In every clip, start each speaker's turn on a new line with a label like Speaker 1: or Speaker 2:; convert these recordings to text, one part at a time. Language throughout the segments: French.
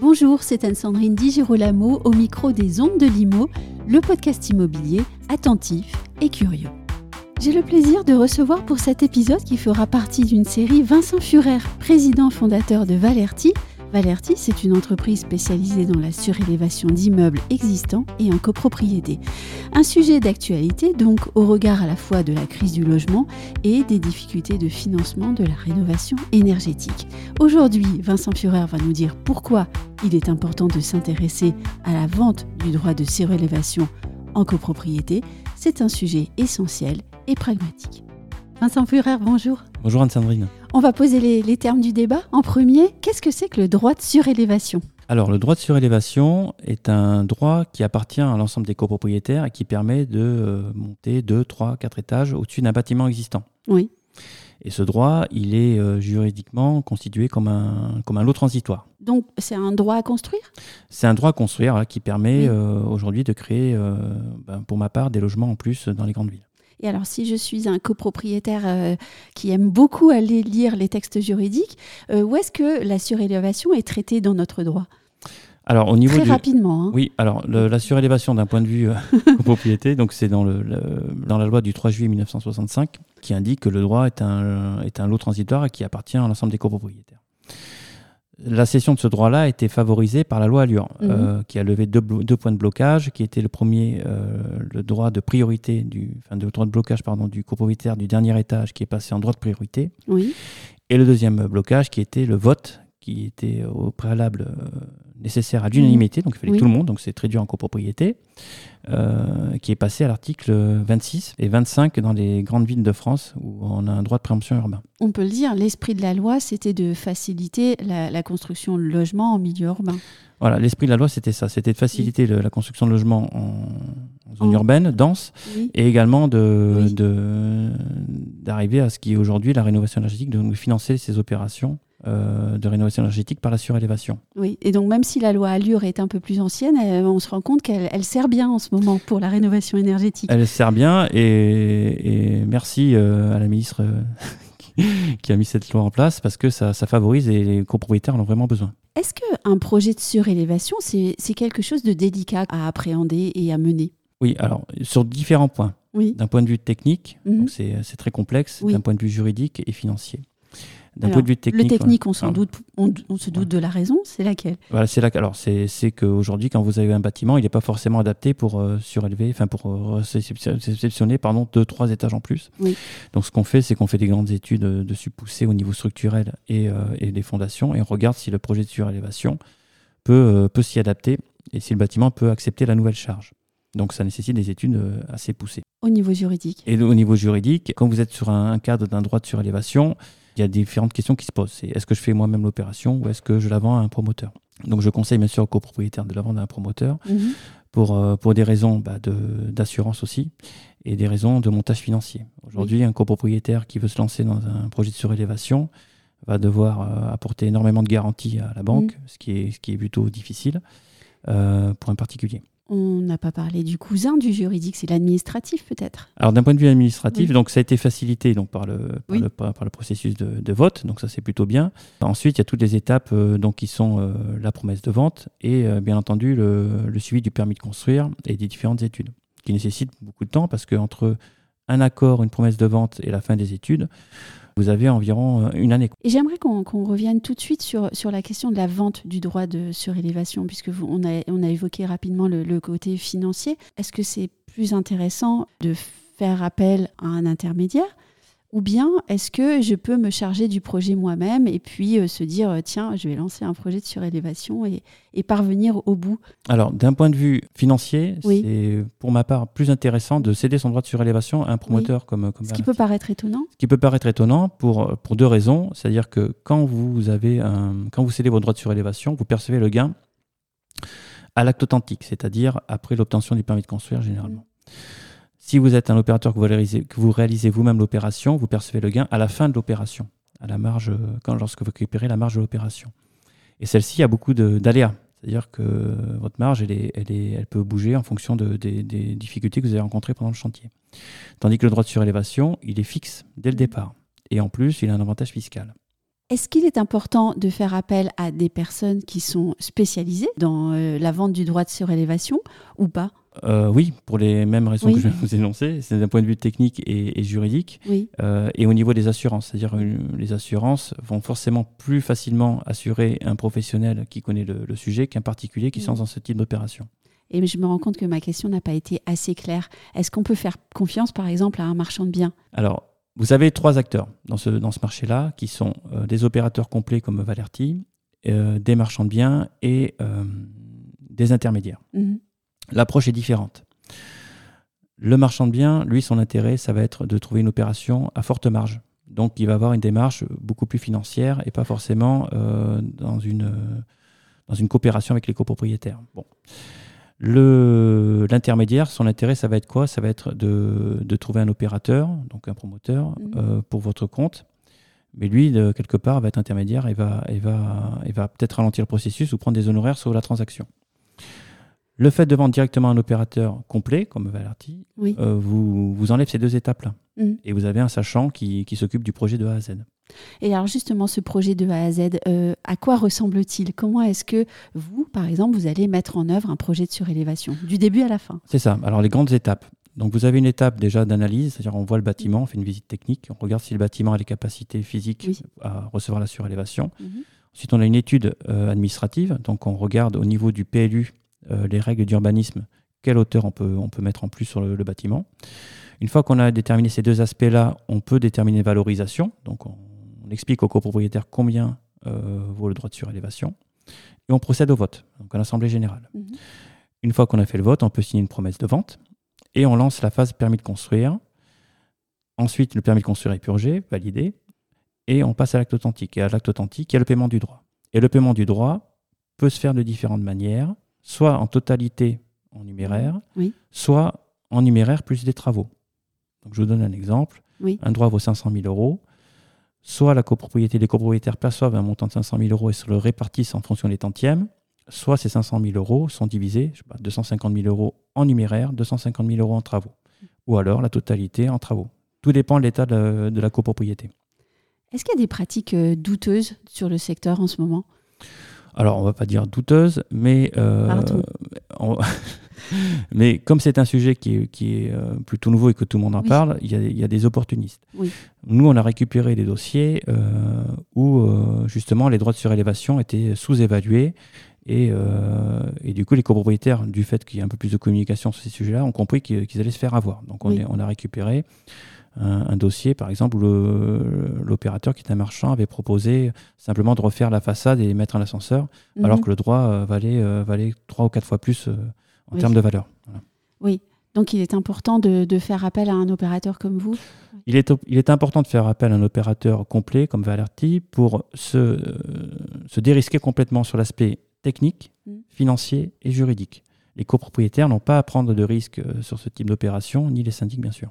Speaker 1: Bonjour, c'est Anne-Sandrine Di Girolamo au micro des Ondes de Limo, le podcast immobilier attentif et curieux. J'ai le plaisir de recevoir pour cet épisode qui fera partie d'une série Vincent Furer, président fondateur de Valerti. Valerti, c'est une entreprise spécialisée dans la surélévation d'immeubles existants et en copropriété. Un sujet d'actualité donc au regard à la fois de la crise du logement et des difficultés de financement de la rénovation énergétique. Aujourd'hui, Vincent Furer va nous dire pourquoi il est important de s'intéresser à la vente du droit de surélévation en copropriété. C'est un sujet essentiel et pragmatique. Vincent Furer, bonjour.
Speaker 2: Bonjour Anne-Sandrine.
Speaker 1: On va poser les, les, termes du débat. En premier, qu'est-ce que c'est que le droit de surélévation?
Speaker 2: Alors, le droit de surélévation est un droit qui appartient à l'ensemble des copropriétaires et qui permet de euh, monter 2, 3, 4 étages au-dessus d'un bâtiment existant.
Speaker 1: Oui.
Speaker 2: Et ce droit, il est euh, juridiquement constitué comme un, comme un lot transitoire.
Speaker 1: Donc, c'est un droit à construire?
Speaker 2: C'est un droit à construire là, qui permet oui. euh, aujourd'hui de créer, euh, ben, pour ma part, des logements en plus dans les grandes villes.
Speaker 1: Et alors, si je suis un copropriétaire euh, qui aime beaucoup aller lire les textes juridiques, euh, où est-ce que la surélévation est traitée dans notre droit?
Speaker 2: Alors, au niveau
Speaker 1: Très
Speaker 2: du...
Speaker 1: rapidement. Hein.
Speaker 2: Oui, alors le, la surélévation d'un point de vue euh, copropriété, donc c'est dans, le, le, dans la loi du 3 juillet 1965 qui indique que le droit est un, est un lot transitoire et qui appartient à l'ensemble des copropriétaires. La cession de ce droit-là a été favorisée par la loi Allure, mmh. euh, qui a levé deux, deux, points de blocage, qui était le premier, euh, le droit de priorité, du, enfin, droit de blocage pardon, du copropriétaire du dernier étage, qui est passé en droit de priorité.
Speaker 1: Oui.
Speaker 2: Et le deuxième blocage, qui était le vote, qui était au préalable euh, nécessaire à l'unanimité, donc il fallait
Speaker 1: Oui.
Speaker 2: tout le monde, donc c'est très dur en copropriété, euh, qui est passé à l'article 26 et 25 dans les grandes villes de France où on a un droit de préemption urbain.
Speaker 1: On peut le dire, l'esprit de la loi, c'était de faciliter la, la, construction de logements en milieu urbain.
Speaker 2: Voilà, l'esprit de la loi, c'était ça, c'était de faciliter oui. le, la construction de logements en, en zone en... urbaine, dense,
Speaker 1: oui.
Speaker 2: et également de, oui. d'arriver à ce qui est aujourd'hui la rénovation énergétique, de financer ces opérations euh, de rénovation énergétique par la surélévation.
Speaker 1: Oui, et donc même si la loi Allure est un peu plus ancienne, elle, on se rend compte qu'elle elle sert bien en ce moment pour la rénovation énergétique.
Speaker 2: Elle sert bien et, et merci euh, à la ministre euh, qui a mis cette loi en place parce que ça, ça favorise et les copropriétaires en ont vraiment besoin.
Speaker 1: Est-ce qu'un projet de surélévation, c'est quelque chose de délicat à appréhender et à mener?
Speaker 2: Oui, alors sur différents points.
Speaker 1: Oui.
Speaker 2: D'un point de vue technique,
Speaker 1: Mhm.
Speaker 2: c'est très complexe,
Speaker 1: Oui.
Speaker 2: d'un point de vue juridique et financier. D'un
Speaker 1: Alors,
Speaker 2: point de vue technique,
Speaker 1: le technique, on, doute, on, on, se doute de la raison, c'est laquelle?
Speaker 2: Voilà, c'est. Alors, c'est qu'aujourd'hui, quand vous avez un bâtiment, il n'est pas forcément adapté pour euh, surélever, enfin pour euh, réceptionner, pardon, deux, trois étages en plus.
Speaker 1: Oui.
Speaker 2: Donc, ce qu'on fait, c'est qu'on fait des grandes études dessus poussées au niveau structurel et, euh, et des fondations, et on regarde si le projet de surélévation peut, euh, peut s'y adapter et si le bâtiment peut accepter la nouvelle charge. Donc ça nécessite des études assez poussées.
Speaker 1: Au niveau juridique?
Speaker 2: Et au niveau juridique, quand vous êtes sur un, cadre d'un droit de surélévation, il y a différentes questions qui se posent. C'est est-ce que je fais moi-même l'opération ou est-ce que je la vends à un promoteur? Donc je conseille bien sûr aux copropriétaires de la vendre à un promoteur
Speaker 1: -hmm.
Speaker 2: pour, euh, pour des raisons bah, d'assurance aussi et des raisons de montage financier. Aujourd'hui, oui. un copropriétaire qui veut se lancer dans un projet de surélévation va devoir euh, apporter énormément de garanties à la banque, -hmm. ce, qui est, ce qui est plutôt difficile euh, pour un particulier.
Speaker 1: On n'a pas parlé du cousin du juridique, c'est l'administratif peut-être
Speaker 2: Alors d'un point de vue administratif, oui. donc ça a été facilité donc, par, le, par,
Speaker 1: oui.
Speaker 2: le, par, par le, processus de, de, vote, donc ça c'est plutôt bien. Ensuite, il y a toutes les étapes euh, donc, qui sont euh, la promesse de vente et euh, bien entendu le, le, suivi du permis de construire et des différentes études, qui nécessitent beaucoup de temps parce qu'entre un accord, une promesse de vente et la fin des études, vous avez environ euh, une année.
Speaker 1: Et j'aimerais qu'on qu revienne tout de suite sur, sur la question de la vente du droit de surélévation, puisque on, a, on a évoqué rapidement le côté financier. Est-ce que c'est plus intéressant de faire appel à un intermédiaire ou bien est-ce que je peux me charger du projet moi-même et puis euh, se dire euh, tiens, je vais lancer un projet de surélévation et, et parvenir au bout?
Speaker 2: Alors, d'un point de vue financier,
Speaker 1: oui.
Speaker 2: c'est pour ma part plus intéressant de céder son droit de surélévation à un promoteur
Speaker 1: oui.
Speaker 2: comme, comme
Speaker 1: Ce qui peut paraître étonnant
Speaker 2: Ce qui peut paraître étonnant pour, pour deux raisons. C'est-à-dire que quand vous, avez un, quand vous cédez votre droit de surélévation, vous percevez le gain à l'acte authentique, c'est-à-dire après l'obtention du permis de construire généralement. Mmh. Si vous êtes un opérateur que vous réalisez, vous-même l'opération, vous percevez le gain à la fin de l'opération, à la marge, quand, lorsque vous récupérez la marge de l'opération. Et celle-ci a beaucoup d'aléas. C'est-à-dire que votre marge, elle, peut bouger en fonction de, des, des difficultés que vous avez rencontrées pendant le chantier. Tandis que le droit de surélévation, il est fixe dès le départ. Et en plus, il a un avantage fiscal.
Speaker 1: Est-ce qu'il est important de faire appel à des personnes qui sont spécialisées dans euh, la vente du droit de surélévation ou pas?
Speaker 2: Euh, Oui, pour les mêmes raisons que je viens de vous énoncer. C'est d'un point de vue technique et, juridique.
Speaker 1: Oui.
Speaker 2: Euh, et au niveau des assurances, c'est-à-dire les assurances vont forcément plus facilement assurer un professionnel qui connaît le, sujet qu'un particulier qui mmh. dans ce type d'opération.
Speaker 1: Et je me rends compte que ma question n'a pas été assez claire. Est-ce qu'on peut faire confiance, par exemple, à un marchand de biens?
Speaker 2: Alors, vous avez trois acteurs dans ce, dans ce marché-là, qui sont euh, des opérateurs complets comme Valerti, euh, des marchands de biens et euh, des intermédiaires.
Speaker 1: Mhm.
Speaker 2: L'approche est différente. Le marchand de biens, lui, son intérêt, ça va être de trouver une opération à forte marge. Donc, il va avoir une démarche beaucoup plus financière et pas forcément dans, une, dans une coopération avec les copropriétaires. Bon. L'intermédiaire, son intérêt, ça va être quoi? Ça va être de, de, trouver un opérateur, donc un promoteur, mhm. euh, pour votre compte. Mais lui, de, quelque part, va être intermédiaire et va, et va, et va peut-être ralentir le processus ou prendre des honoraires sur la transaction. Le fait de vendre directement un opérateur complet, comme Valerti, euh, vous, vous enlève ces deux étapes-là. Mhm. Et vous avez un sachant qui, qui s'occupe du projet de A à Z.
Speaker 1: Et alors justement, ce projet de A à Z, euh, à quoi ressemble-t-il? Comment est-ce que vous, par exemple, vous allez mettre en œuvre un projet de surélévation, du début à la fin?
Speaker 2: C'est ça. Alors les grandes étapes. Donc vous avez une étape déjà d'analyse, c'est-à-dire on voit le bâtiment, on fait une visite technique, on regarde si le bâtiment a les capacités physiques à recevoir la surélévation. Mhm. Ensuite, on a une étude euh, administrative, donc on regarde au niveau du PLU les règles d'urbanisme, quelle hauteur on peut, on peut mettre en plus sur le, le bâtiment. Une fois qu'on a déterminé ces deux aspects-là, on peut déterminer valorisation. Donc on on explique au copropriétaire combien euh, vaut le droit de surélévation, et on procède au vote, donc à l'Assemblée générale.
Speaker 1: Mhm.
Speaker 2: Une fois qu'on a fait le vote, on peut signer une promesse de vente, et on lance la phase permis de construire. Ensuite, le permis de construire est purgé, validé, et on passe à l'acte authentique. Et à l'acte authentique, il y a le paiement du droit. Et le paiement du droit peut se faire de différentes manières, soit en totalité en numéraire, soit en numéraire plus des travaux. Donc je vous donne un exemple. Un droit vaut 500 000 euros soit la copropriété, les copropriétaires perçoivent un montant de 500 000 euros et se le répartissent en fonction des tantièmes, soit ces 500 000 euros sont divisés, je sais pas, 250 000 euros en numéraire, 250 000 euros en travaux, ou alors la totalité en travaux. Tout dépend de l'état de, la copropriété.
Speaker 1: Est-ce qu'il y a des pratiques euh, douteuses sur le secteur en ce moment?
Speaker 2: Alors, on ne va pas dire douteuses, mais euh, Mais comme c'est un sujet qui est, euh, plutôt nouveau et que tout le monde en parle, il y, a des opportunistes. Nous, on a récupéré des dossiers euh, où euh, justement les droits de surélévation étaient sous-évalués. Et, du coup, les copropriétaires, du fait qu'il y a un peu plus de communication sur ces sujets-là, ont compris qu'ils allaient se faire avoir. Donc, on, on a récupéré un, dossier, par exemple, où l'opérateur, qui est un marchand, avait proposé simplement de refaire la façade et mettre un ascenseur, mhm. alors que le droit valait, valait trois ou quatre fois plus en termes de valeur.
Speaker 1: Oui, donc il est important de, faire appel à un opérateur comme vous?
Speaker 2: Il est, il est important de faire appel à un opérateur complet comme Valerti pour se, euh, se dérisquer complètement sur l'aspect technique, mm. financier et juridique. Les copropriétaires n'ont pas à prendre de risques euh, sur ce type d'opération, ni les syndics bien sûr.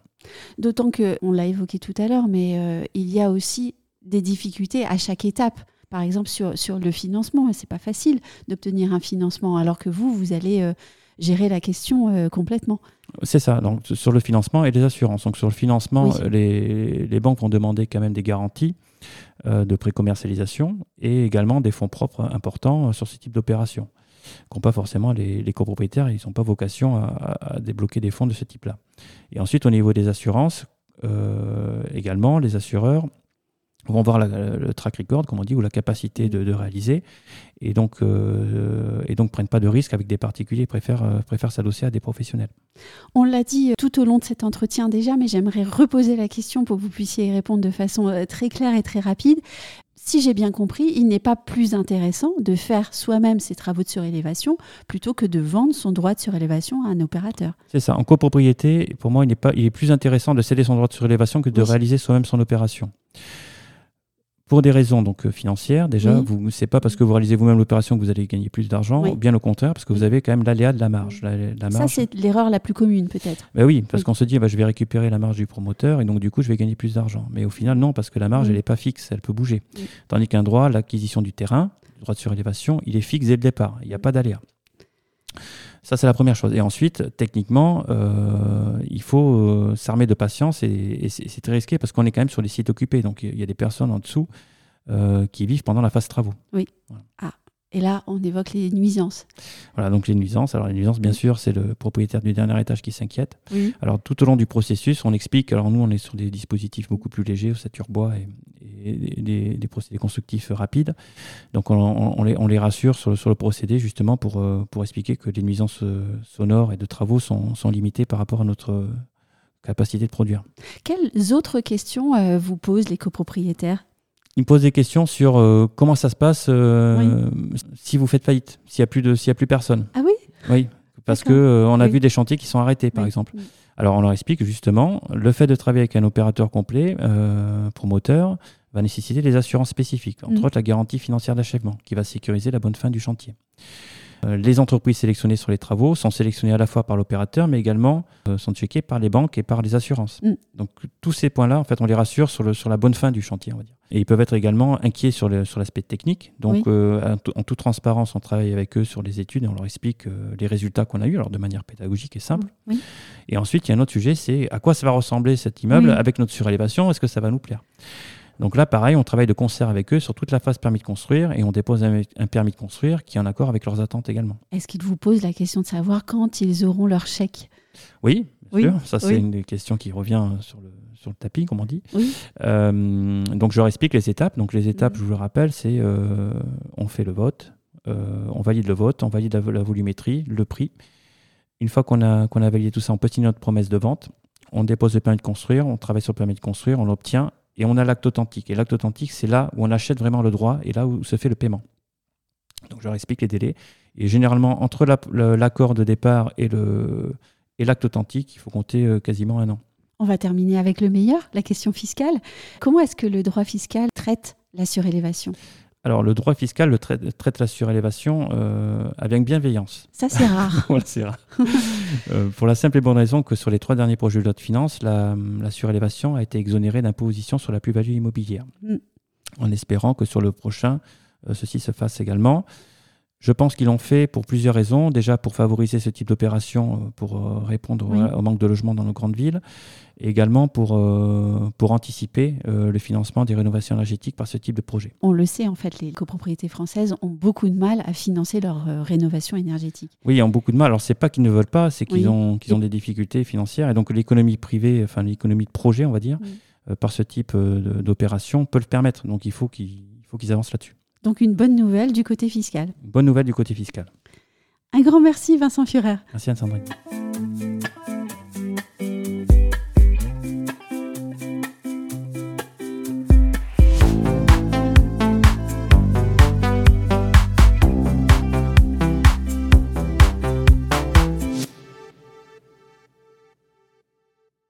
Speaker 1: D'autant que, on l'a évoqué tout à l'heure, mais euh, il y a aussi des difficultés à chaque étape. Par exemple, sur, sur le financement, c'est pas facile d'obtenir un financement, alors que vous, vous allez gérer la question euh, complètement.
Speaker 2: C'est ça, donc sur le financement et les assurances. Donc sur le financement, les, les, banques vont demander quand même des garanties euh, de pré-commercialisation et également des fonds propres importants euh, sur ce type d'opération qu'ont pas forcément les, copropriétaires, ils n'ont pas vocation à, débloquer des fonds de ce type-là. Et ensuite, au niveau des assurances, également, les assureurs vont voir le track record, comme on dit, ou la capacité de, réaliser, et donc, euh, et donc prennent pas de risques avec des particuliers, préfèrent, euh, préfèrent s'adosser à des professionnels.
Speaker 1: On l'a dit tout au long de cet entretien déjà, mais j'aimerais reposer la question pour que vous puissiez y répondre de façon euh, très claire et très rapide. Si j'ai bien compris, il n'est pas plus intéressant de faire soi-même ses travaux de surélévation plutôt que de vendre son droit de surélévation à un opérateur.
Speaker 2: C'est ça. En copropriété, pour moi, il est, pas, il est plus intéressant de céder son droit de surélévation que de réaliser soi-même son opération. Pour des raisons donc euh, financières, déjà, ce vous c'est pas parce que vous réalisez vous-même l'opération que vous allez gagner plus d'argent, bien au contraire, parce que vous avez quand même l'aléa de la marge. La,
Speaker 1: Ça, c'est l'erreur la plus commune, peut-être.
Speaker 2: Ben oui, parce qu'on se dit, bah, je vais récupérer la marge du promoteur et donc du coup, je vais gagner plus d'argent. Mais au final, non, parce que la marge, elle n'est pas fixe, elle peut bouger. Tandis qu'un droit, l'acquisition du terrain, Le droit de surélévation, il est fixe dès le départ. Il n'y a pas d'aléa. Ça, c'est la première chose. Et ensuite, techniquement, euh, il faut euh, s'armer de patience et, c'est très risqué parce qu'on est quand même sur les sites occupés. Donc, il y a des personnes en dessous euh, qui vivent pendant la phase travaux.
Speaker 1: Oui. Ah, et là, on évoque les nuisances.
Speaker 2: Voilà, donc les nuisances. Alors, les nuisances, bien sûr, c'est le propriétaire du dernier étage qui s'inquiète. Alors, tout au long du processus, on explique. Alors, nous, on est sur des dispositifs beaucoup plus légers, ossature bois et, des, procédés constructifs rapides. Donc, on, les, rassure sur le, procédé, justement, pour, euh, pour expliquer que les nuisances euh, sonores et de travaux sont, limitées par rapport à notre capacité de produire.
Speaker 1: Quelles autres questions euh, vous posent les copropriétaires?
Speaker 2: Il me pose des questions sur euh, comment ça se passe euh, si vous faites faillite, s'il n'y a, plus de, s'il y a plus personne.
Speaker 1: Ah oui?
Speaker 2: Oui, parce qu'on euh, on a vu des chantiers qui sont arrêtés, par exemple. Alors, on leur explique justement, le fait de travailler avec un opérateur complet, promoteur, va nécessiter des assurances spécifiques, entre mm. autres la garantie financière d'achèvement, qui va sécuriser la bonne fin du chantier. Euh, les entreprises sélectionnées sur les travaux sont sélectionnées à la fois par l'opérateur, mais également euh, sont checkées par les banques et par les assurances. Mm. Donc tous ces points-là, en fait, on les rassure sur, le, sur la bonne fin du chantier, on va dire. Et ils peuvent être également inquiets sur l'aspect technique. Donc, euh, en, toute transparence, on travaille avec eux sur les études et on leur explique les résultats qu'on a eus, alors de manière pédagogique et simple. Et ensuite, il y a un autre sujet, c'est à quoi ça va ressembler cet immeuble avec notre surélévation? Est-ce que ça va nous plaire? Donc là, pareil, on travaille de concert avec eux sur toute la phase permis de construire et on dépose un, permis de construire qui est en accord avec leurs attentes également.
Speaker 1: Est-ce qu'ils vous posent la question de savoir quand ils auront leur chèque?
Speaker 2: Oui, bien sûr. Ça, c'est une des questions qui revient sur le, sur le tapis, comme on dit. Euh, donc, je leur explique les étapes. Donc, les étapes, je vous le rappelle, c'est euh, on fait le vote, euh, on valide le vote, on valide la, volumétrie, le prix. Une fois qu'on a, qu'on a validé tout ça, on peut signer notre promesse de vente. On dépose le permis de construire, on travaille sur le permis de construire, on l'obtient et on a l'acte authentique. Et l'acte authentique, c'est là où on achète vraiment le droit et là où se fait le paiement. Donc je leur explique les délais. Et généralement, entre l'accord de départ et l'acte authentique, il faut compter quasiment un an.
Speaker 1: On va terminer avec le meilleur, la question fiscale. Comment est-ce que le droit fiscal traite la surélévation?
Speaker 2: Alors, le droit fiscal le traite, la surélévation euh, avec bienveillance.
Speaker 1: Ça, c'est rare.
Speaker 2: c'est rare. Euh, pour la simple et bonne raison que sur les trois derniers projets de loi de finances, la, surélévation a été exonérée d'imposition sur la plus-value immobilière. Mm. En espérant que sur le prochain, euh, ceci se fasse également. Je pense qu'ils l'ont fait pour plusieurs raisons. Déjà pour favoriser ce type d'opération, euh, pour euh, répondre au manque de logements dans nos grandes villes, et également pour, euh, pour anticiper le financement des rénovations énergétiques par ce type de projet.
Speaker 1: On le sait, en fait, les copropriétés françaises ont beaucoup de mal à financer leur rénovation énergétique.
Speaker 2: Oui, ils ont beaucoup de mal. Alors, c'est pas qu'ils ne veulent pas, c'est qu'ils ont, qu'ils ont des difficultés financières. Et donc, l'économie privée, enfin, l'économie de projet, on va dire, par ce type d'opération, peut le permettre. Donc, il faut qu'ils avancent là-dessus.
Speaker 1: Donc une bonne nouvelle du côté fiscal.
Speaker 2: Bonne nouvelle du côté fiscal.
Speaker 1: Un grand merci Vincent Führer.
Speaker 2: Merci Anne-Sandrine.